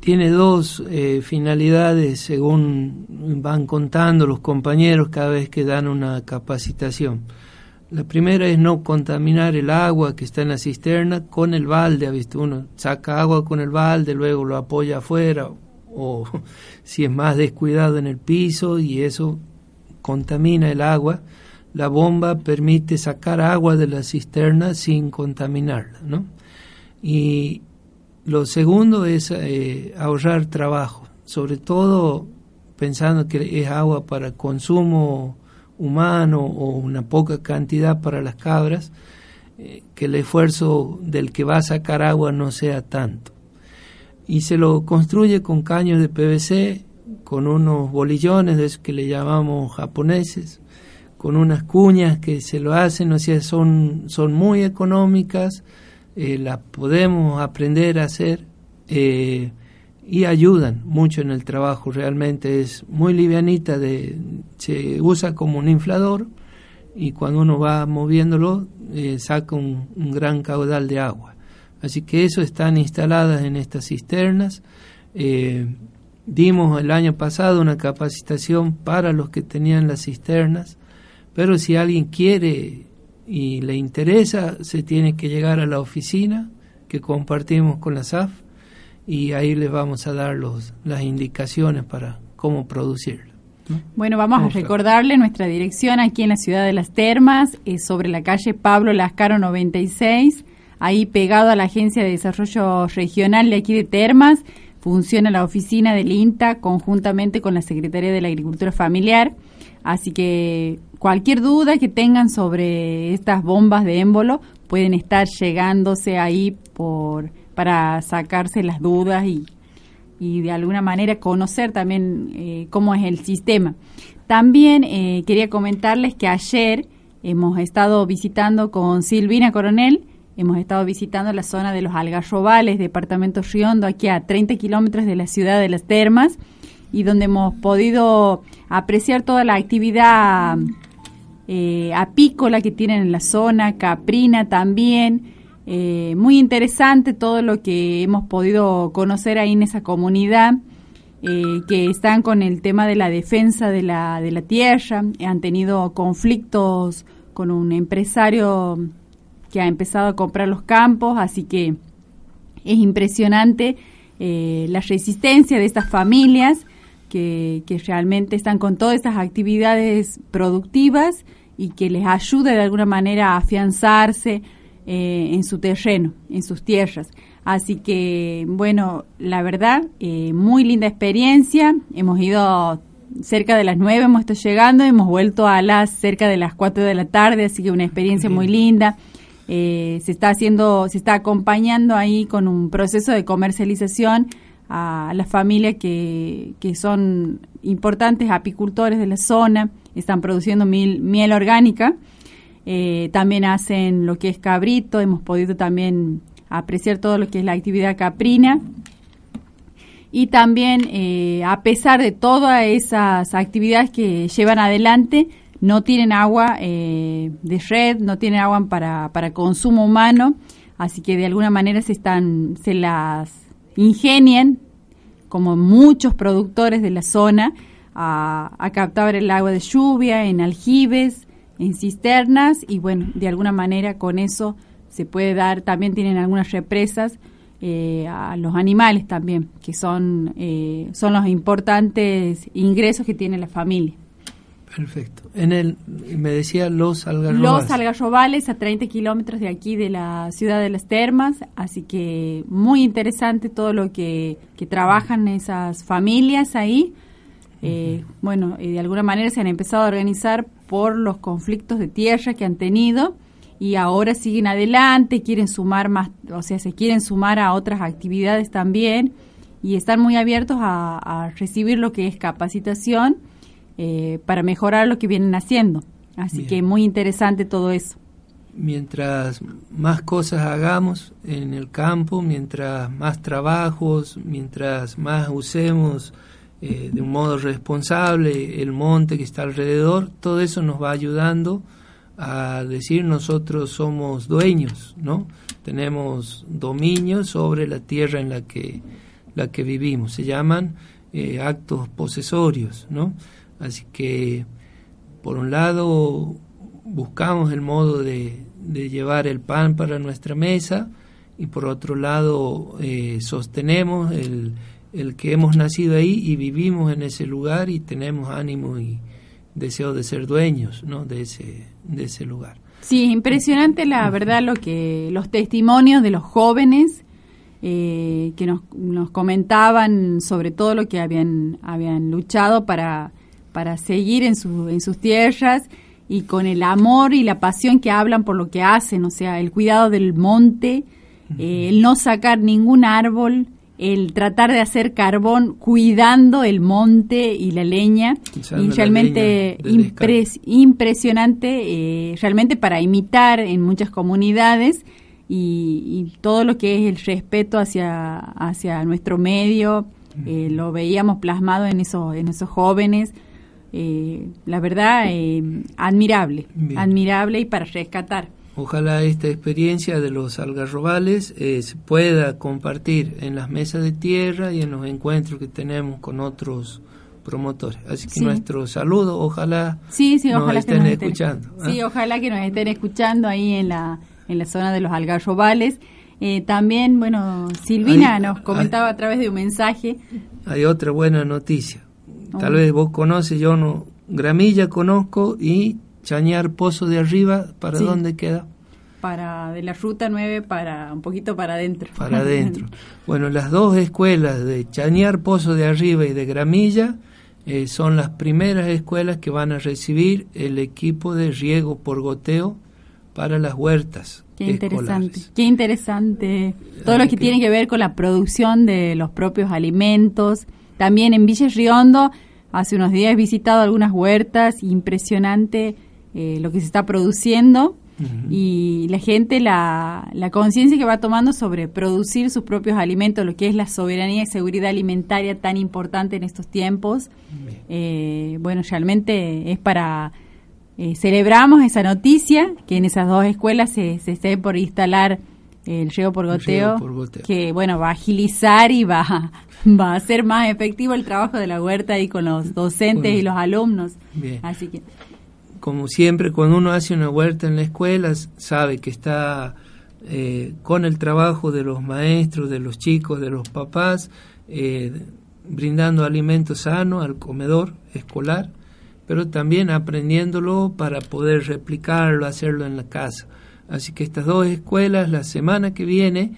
tiene dos eh, finalidades según van contando los compañeros cada vez que dan una capacitación. La primera es no contaminar el agua que está en la cisterna con el balde. ¿ha visto? Uno saca agua con el balde, luego lo apoya afuera o [laughs] si es más descuidado en el piso y eso contamina el agua. La bomba permite sacar agua de la cisterna sin contaminarla, ¿no? Y, lo segundo es eh, ahorrar trabajo, sobre todo pensando que es agua para consumo humano o una poca cantidad para las cabras, eh, que el esfuerzo del que va a sacar agua no sea tanto. Y se lo construye con caños de PVC, con unos bolillones de esos que le llamamos japoneses, con unas cuñas que se lo hacen, o sea, son, son muy económicas, eh, la podemos aprender a hacer eh, y ayudan mucho en el trabajo. Realmente es muy livianita, se usa como un inflador y cuando uno va moviéndolo eh, saca un, gran caudal de agua. Así que eso están instaladas en estas cisternas. dimos el año pasado una capacitación para los que tenían las cisternas, pero si alguien quiere y le interesa, se tiene que llegar a la oficina que compartimos con la SAF y ahí les vamos a dar los, las indicaciones para cómo producirlo. Bueno, vamos a recordarle nuestra dirección aquí en la ciudad de Las Termas, es sobre la calle Pablo Lascaro 96, ahí pegado a la Agencia de Desarrollo Regional de aquí de Termas, funciona la oficina del INTA conjuntamente con la Secretaría de la Agricultura Familiar, así que cualquier duda que tengan sobre estas bombas de émbolo pueden estar llegándose ahí por para sacarse las dudas y, y de alguna manera conocer también eh, cómo es el sistema. También eh, quería comentarles que ayer hemos estado visitando con Silvina Coronel, hemos estado visitando la zona de los Algarrobales, departamento Riondo, aquí a 30 kilómetros de la ciudad de Las Termas, y donde hemos podido apreciar toda la actividad eh, apícola que tienen en la zona, caprina también. Eh, muy interesante todo lo que hemos podido conocer ahí en esa comunidad, eh, que están con el tema de la defensa de la, de la tierra, han tenido conflictos con un empresario que ha empezado a comprar los campos, así que es impresionante la resistencia de estas familias que, realmente están con todas estas actividades productivas y que les ayuda de alguna manera a afianzarse eh, en su terreno, en sus tierras. Así que, bueno, la verdad, eh, muy linda experiencia. Hemos ido cerca de las nueve, hemos estado llegando, hemos vuelto a las cerca de las cuatro de la tarde, así que una experiencia muy linda. Eh, se está haciendo, se está acompañando ahí con un proceso de comercialización a las familias que, que son importantes apicultores de la zona, están produciendo miel orgánica, eh, también hacen lo que es cabrito, hemos podido también apreciar todo lo que es la actividad caprina. Y también eh, a pesar de todas esas actividades que llevan adelante, no tienen agua eh, de red, no tienen agua para, para consumo humano, así que de alguna manera se están, se las ingenian, como muchos productores de la zona, a, a captar el agua de lluvia en aljibes, en cisternas, y bueno, de alguna manera con eso se puede dar, también tienen algunas represas eh, a los animales también, que son, eh, son los importantes ingresos que tiene la familia. Perfecto. En el, me decía Los Algarrobales. Los Algarrobales, a 30 kilómetros de aquí de la ciudad de las Termas, así que muy interesante todo lo que, que trabajan esas familias ahí. Eh, bueno, de alguna manera se han empezado a organizar por los conflictos de tierra que han tenido y ahora siguen adelante, quieren sumar más, o sea, se quieren sumar a otras actividades también y están muy abiertos a, a recibir lo que es capacitación eh, para mejorar lo que vienen haciendo. Así que muy interesante todo eso. Mientras más cosas hagamos en el campo, mientras más trabajos, mientras más usemos eh, de un modo responsable el monte que está alrededor, todo eso nos va ayudando a decir nosotros somos dueños, ¿no? Tenemos dominio sobre la tierra en la que, la que vivimos. Se llaman eh, actos posesorios, ¿no? Así que, por un lado, buscamos el modo de, llevar el pan para nuestra mesa y por otro lado eh, sostenemos el, el, que hemos nacido ahí y vivimos en ese lugar y tenemos ánimo y deseo de ser dueños ¿no? de, ese, de ese lugar. Sí, impresionante la verdad lo que los testimonios de los jóvenes eh, que nos, nos comentaban sobre todo lo que habían, habían luchado para para seguir en, su, en sus tierras y con el amor y la pasión que hablan por lo que hacen, o sea, el cuidado del monte, eh, el no sacar ningún árbol, el tratar de hacer carbón cuidando el monte y la leña, y realmente impresionante, eh, realmente para imitar en muchas comunidades y, todo lo que es el respeto hacia, hacia nuestro medio, eh, lo veíamos plasmado en, eso, en esos jóvenes, eh, la verdad, eh, admirable, admirable y para rescatar. Ojalá esta experiencia de los algarrobales eh, se pueda compartir en las mesas de tierra y en los encuentros que tenemos con otros promotores. Así que nuestro saludo, ojalá, sí, sí, nos ojalá estén escuchando. ¿ah? Sí, ojalá que nos estén escuchando ahí en la, en la zona de los algarrobales. también, bueno, Silvina nos comentaba a través de un mensaje. Hay otra buena noticia. Tal vez vos conoces, yo no. Gramilla conozco y Chañar Pozo de Arriba, ¿para dónde queda? Para de la ruta 9 para un poquito para adentro. Para [laughs] adentro. bueno, las dos escuelas de Chañar Pozo de Arriba y de Gramilla eh, son las primeras escuelas que van a recibir el equipo de riego por goteo para las huertas. Qué interesante, qué interesante. Todo lo que, que tiene que ver con la producción de los propios alimentos, también en Villa Riondo, hace unos días he visitado algunas huertas, impresionante eh, lo que se está produciendo. Y la gente, la, la conciencia que va tomando sobre producir sus propios alimentos, lo que es la soberanía y seguridad alimentaria tan importante en estos tiempos, eh, bueno, realmente es para... Eh, celebramos esa noticia, que en esas dos escuelas se, se esté por instalar el riego por goteo, que bueno, va a agilizar y va, va a hacer más efectivo el trabajo de la huerta ahí con los docentes y los alumnos. Así que como siempre, cuando uno hace una huerta en la escuela, sabe que está eh, con el trabajo de los maestros, de los chicos, de los papás, eh, brindando alimento sano al comedor escolar, pero también aprendiéndolo para poder replicarlo, hacerlo en la casa. Así que estas dos escuelas, la semana que viene,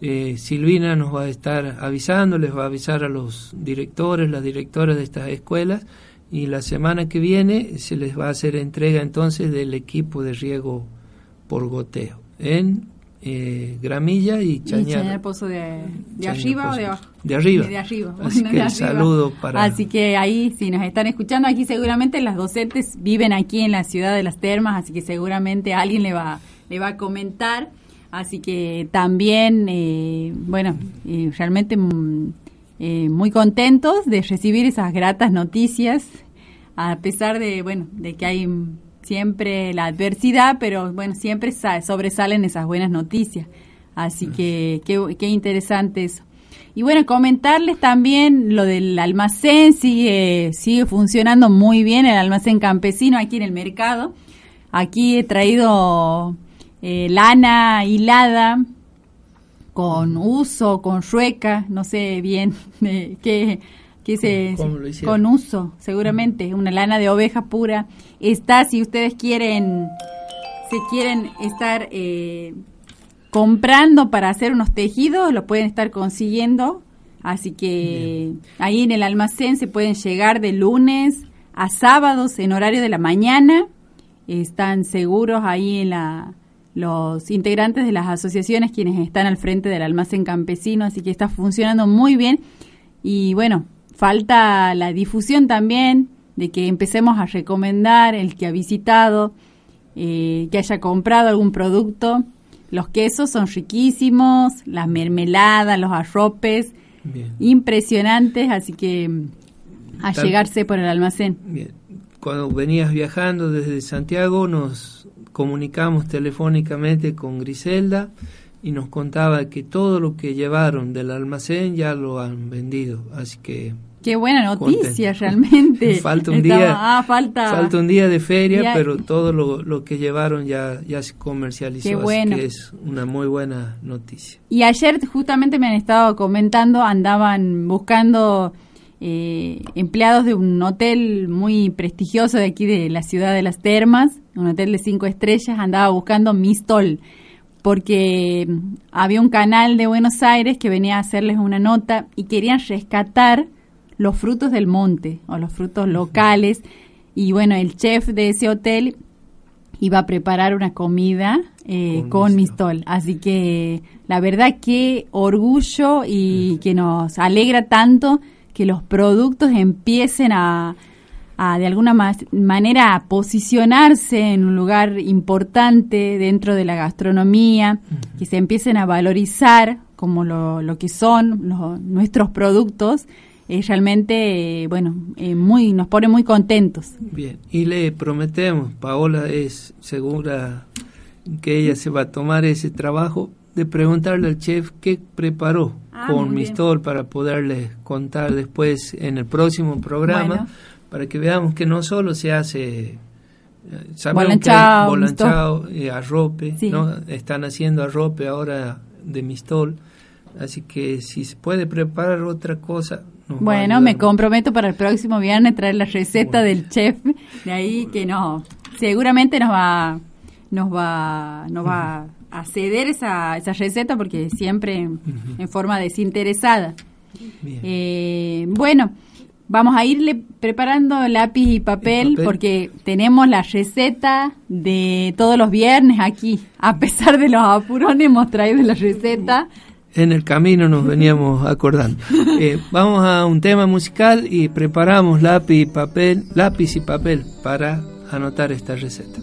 eh, Silvina nos va a estar avisando, les va a avisar a los directores, las directoras de estas escuelas, y la semana que viene se les va a hacer entrega entonces del equipo de riego por goteo en eh, Gramilla y Chañar. Pozo de, arriba o de abajo? De arriba. De arriba. Así que saludo para... Así que ahí, si nos están escuchando aquí, seguramente las docentes viven aquí en la ciudad de las termas, así que seguramente alguien le va, le va a comentar. Así que también, eh, bueno, eh, realmente mm, eh, muy contentos de recibir esas gratas noticias, a pesar de, bueno, de que hay siempre la adversidad, pero bueno, siempre sobresalen esas buenas noticias. Así que qué, interesante eso. Y bueno, comentarles también lo del almacén, sigue, sigue funcionando muy bien el almacén campesino aquí en el mercado. Aquí he traído eh, lana hilada con uso, con rueca, no sé bien [laughs] qué, qué se, con uso, seguramente, una lana de oveja pura. Está, si ustedes quieren, se quieren estar eh, comprando para hacer unos tejidos, lo pueden estar consiguiendo. Así que ahí en el almacén se pueden llegar de lunes a sábados en horario de la mañana. Están seguros ahí en la, los integrantes de las asociaciones quienes están al frente del almacén campesino, así que está funcionando muy bien. Y bueno, falta la difusión también de que empecemos a recomendar el que ha visitado, eh, que haya comprado algún producto. Los quesos son riquísimos, las mermeladas, los arropes, impresionantes, así que a llegarse por el almacén. Cuando venías viajando desde Santiago nos comunicamos telefónicamente con Griselda y nos contaba que todo lo que llevaron del almacén ya lo han vendido, así que Qué buena noticia realmente. [laughs] falta un día. Ah, falta. Falta un día de feria, pero todo lo, que llevaron ya ya se comercializó, Qué bueno. que es una muy buena noticia. Y ayer justamente me han estado comentando, andaban buscando eh, empleados de un hotel muy prestigioso de aquí de la ciudad de las Termas, un hotel de cinco estrellas, andaba buscando Mistol porque había un canal de Buenos Aires que venía a hacerles una nota y querían rescatar los frutos del monte o los frutos locales. Y bueno, el chef de ese hotel iba a preparar una comida eh, con, mistol. Así que la verdad que orgullo y que nos alegra tanto que los productos empiecen a, de alguna manera a posicionarse en un lugar importante dentro de la gastronomía, que se empiecen a valorizar como lo, lo que son nuestros productos es realmente, bueno, eh, muy nos pone muy contentos. Bien, y le prometemos, Paola es segura que ella se va a tomar ese trabajo de preguntarle al chef qué preparó ah, con Mistol para poderle contar después en el próximo programa, para que veamos que no solo se hace eh, que bolanchao, eh, arrope, ¿no? Están haciendo arrope ahora de mistol, así que si se puede preparar otra cosa, bueno, me comprometo para el próximo viernes traer la receta del chef de ahí que no, seguramente nos va, nos va, nos va a ceder esa, esa receta porque siempre en, forma desinteresada. Eh, bueno, vamos a irle preparando lápiz y papel, porque tenemos la receta de todos los viernes aquí. A pesar de los apurones hemos traído la receta en el camino nos veníamos acordando. [laughs] Eh, vamos a un tema musical y preparamos lápiz y papel, lápiz y papel para anotar esta receta.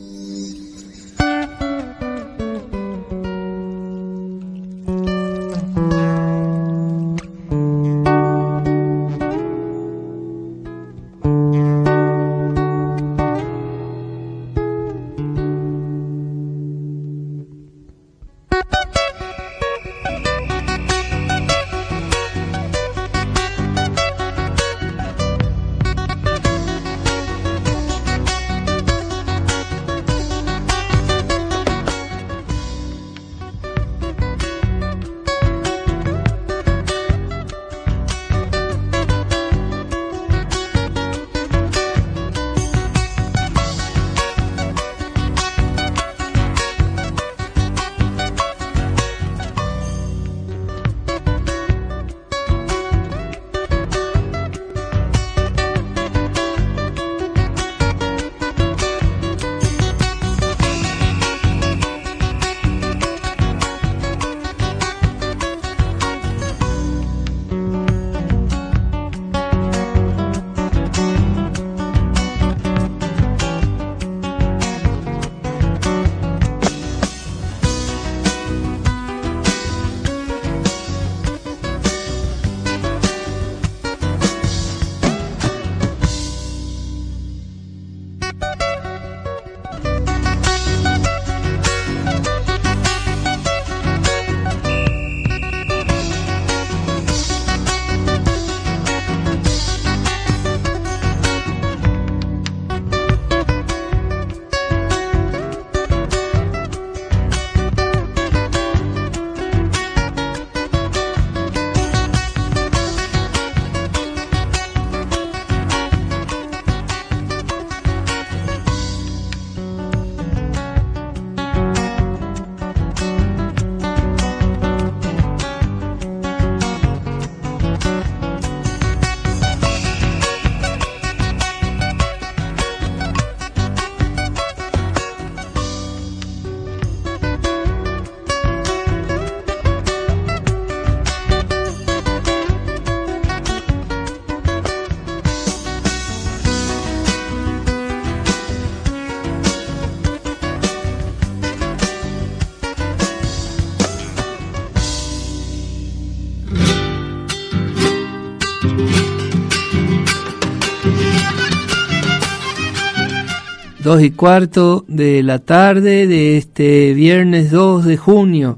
2 y cuarto de la tarde de este viernes 2 de junio.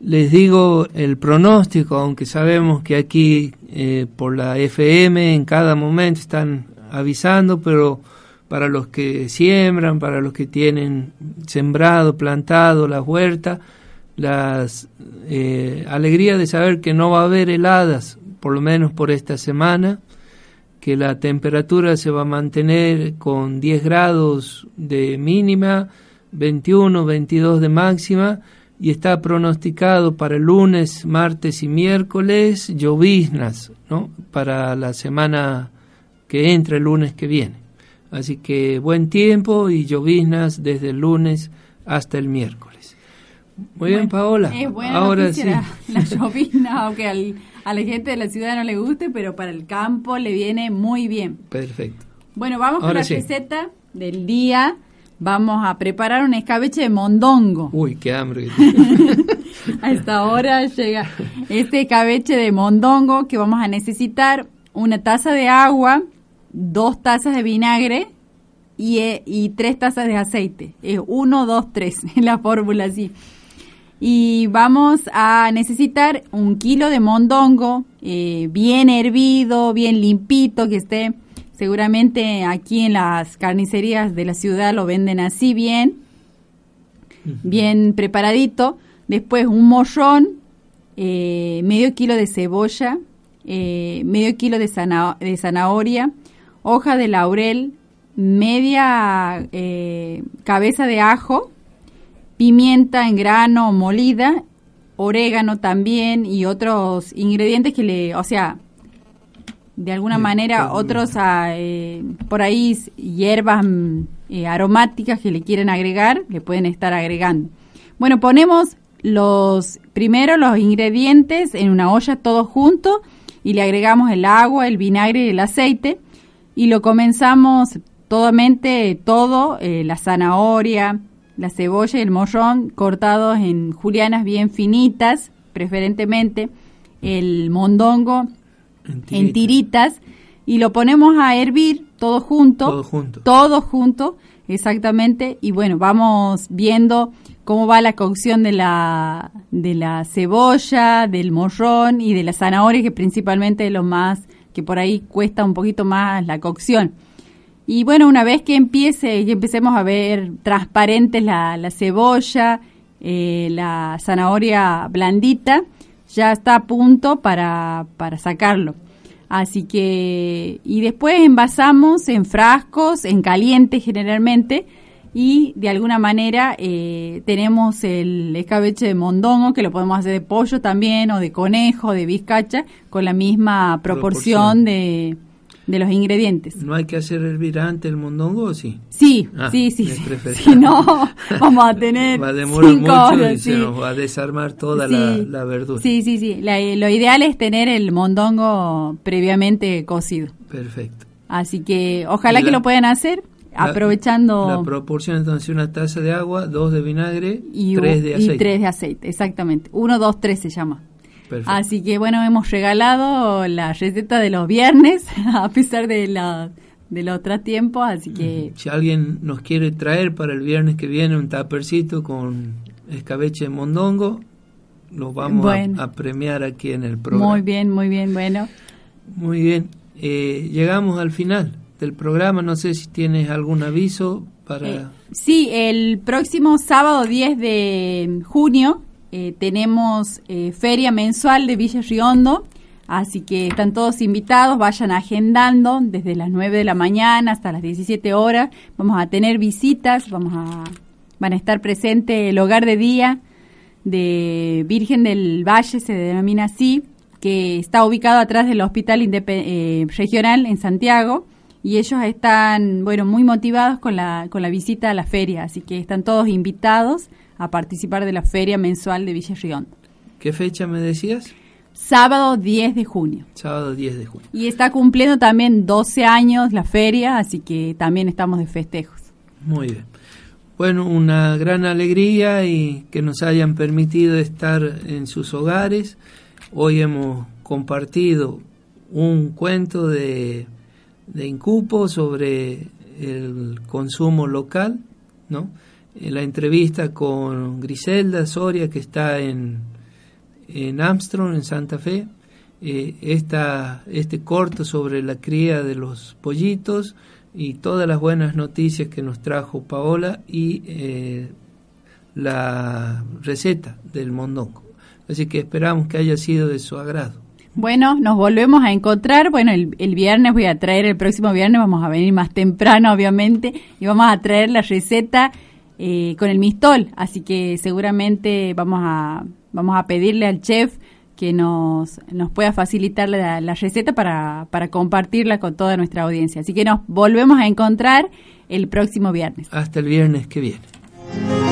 Les digo el pronóstico, aunque sabemos que aquí eh, por la FM en cada momento están avisando, pero para los que siembran, para los que tienen sembrado, plantado la huerta, las eh, alegría de saber que no va a haber heladas, por lo menos por esta semana, que la temperatura se va a mantener con 10 grados de mínima, 21, 22 de máxima, y está pronosticado para el lunes, martes y miércoles lloviznas, ¿no? Para la semana que entra el lunes que viene. Así que buen tiempo y lloviznas desde el lunes hasta el miércoles. Muy bien, Paola. Ahora sí. La, llovizna, aunque [laughs] a la gente de la ciudad no le guste, pero para el campo le viene muy bien. Perfecto. Bueno, vamos con la receta del día vamos a preparar un escabeche de mondongo. Uy, qué hambre. [laughs] a esta hora llega este escabeche de mondongo que vamos a necesitar una taza de agua, dos tazas de vinagre y, eh, y tres tazas de aceite. Es uno, dos, tres, [laughs] en la fórmula así. Y vamos a necesitar un kilo de mondongo eh, bien hervido, bien limpito, que esté Seguramente aquí en las carnicerías de la ciudad lo venden así bien, bien preparadito. Después un morrón, eh, medio kilo de cebolla, eh, medio kilo de, zanahoria, hoja de laurel, media eh, cabeza de ajo, pimienta en grano molida, orégano también y otros ingredientes que le, o sea, de alguna manera otros eh, por ahí hierbas mm, eh, aromáticas que le quieren agregar, le pueden estar agregando. Bueno, ponemos los primero los ingredientes en una olla todos juntos y le agregamos el agua, el vinagre y el aceite y lo comenzamos totalmente todo, eh, la zanahoria, la cebolla y el morrón cortados en julianas bien finitas, preferentemente, el mondongo en tiritas. y lo ponemos a hervir todo junto. Todo junto. Todo junto, exactamente. Y bueno, vamos viendo cómo va la cocción de la, de la cebolla, del morrón y de la zanahoria, que principalmente es lo más, que por ahí cuesta un poquito más la cocción. Y bueno, una vez que empiece, y empecemos a ver transparentes la, la cebolla, eh, la zanahoria blandita, ya está a punto para, para sacarlo. Así que, y después envasamos en frascos, en caliente generalmente, y de alguna manera eh, tenemos el escabeche de mondongo, que lo podemos hacer de pollo también, o de conejo, de bizcacha, con la misma proporción. de de los ingredientes. ¿No hay que hacer hervir antes el mondongo o sí? Sí, ah, sí, sí. [laughs] Si no, vamos a tener. Va a demorar mucho y se nos va a desarmar toda la, verdura. Sí, sí, sí. lo ideal es tener el mondongo previamente cocido. Perfecto. Así que ojalá que lo puedan hacer aprovechando. La proporción entonces una taza de agua, dos de vinagre y tres de aceite. Y tres de aceite, exactamente. Uno, dos, tres se llama. Así que bueno, hemos regalado la receta de los viernes, [laughs] a pesar de la del otro tiempo, así que... Si alguien nos quiere traer para el viernes que viene un tapercito con escabeche de mondongo, lo vamos a, premiar aquí en el programa. Muy bien, muy bien, bueno. Muy bien, eh, llegamos al final del programa, no sé si tienes algún aviso para... Eh, sí, el próximo sábado 10 de junio eh, tenemos eh, feria mensual de Villa Riondo, así que están todos invitados, vayan agendando desde las 9 de la mañana hasta las 17 horas. Vamos a tener visitas, vamos a, van a estar presente el hogar de día de Virgen del Valle, se denomina así, que está ubicado atrás del Hospital eh, Regional en Santiago y ellos están, bueno, muy motivados con la, con la visita a la feria, así que están todos invitados a participar de la feria mensual de Villa Rión. ¿Qué fecha me decías? Sábado 10 de junio. Sábado 10 de junio. Y está cumpliendo también 12 años la feria, así que también estamos de festejos. Muy bien. Bueno, una gran alegría y que nos hayan permitido estar en sus hogares. Hoy hemos compartido un cuento de, de Incupo sobre el consumo local, ¿no? La entrevista con Griselda Soria, que está en, en Armstrong, en Santa Fe, eh, esta, este corto sobre la cría de los pollitos y todas las buenas noticias que nos trajo Paola y eh, la receta del mondongo. Así que esperamos que haya sido de su agrado. Bueno, nos volvemos a encontrar. Bueno, el, el, viernes voy a traer, el próximo viernes vamos a venir más temprano, obviamente, y vamos a traer la receta eh, con el mistol. Así que seguramente vamos a, vamos a pedirle al chef que nos, nos pueda facilitar la, la receta para, para compartirla con toda nuestra audiencia. Así que nos volvemos a encontrar el próximo viernes. Hasta el viernes que viene.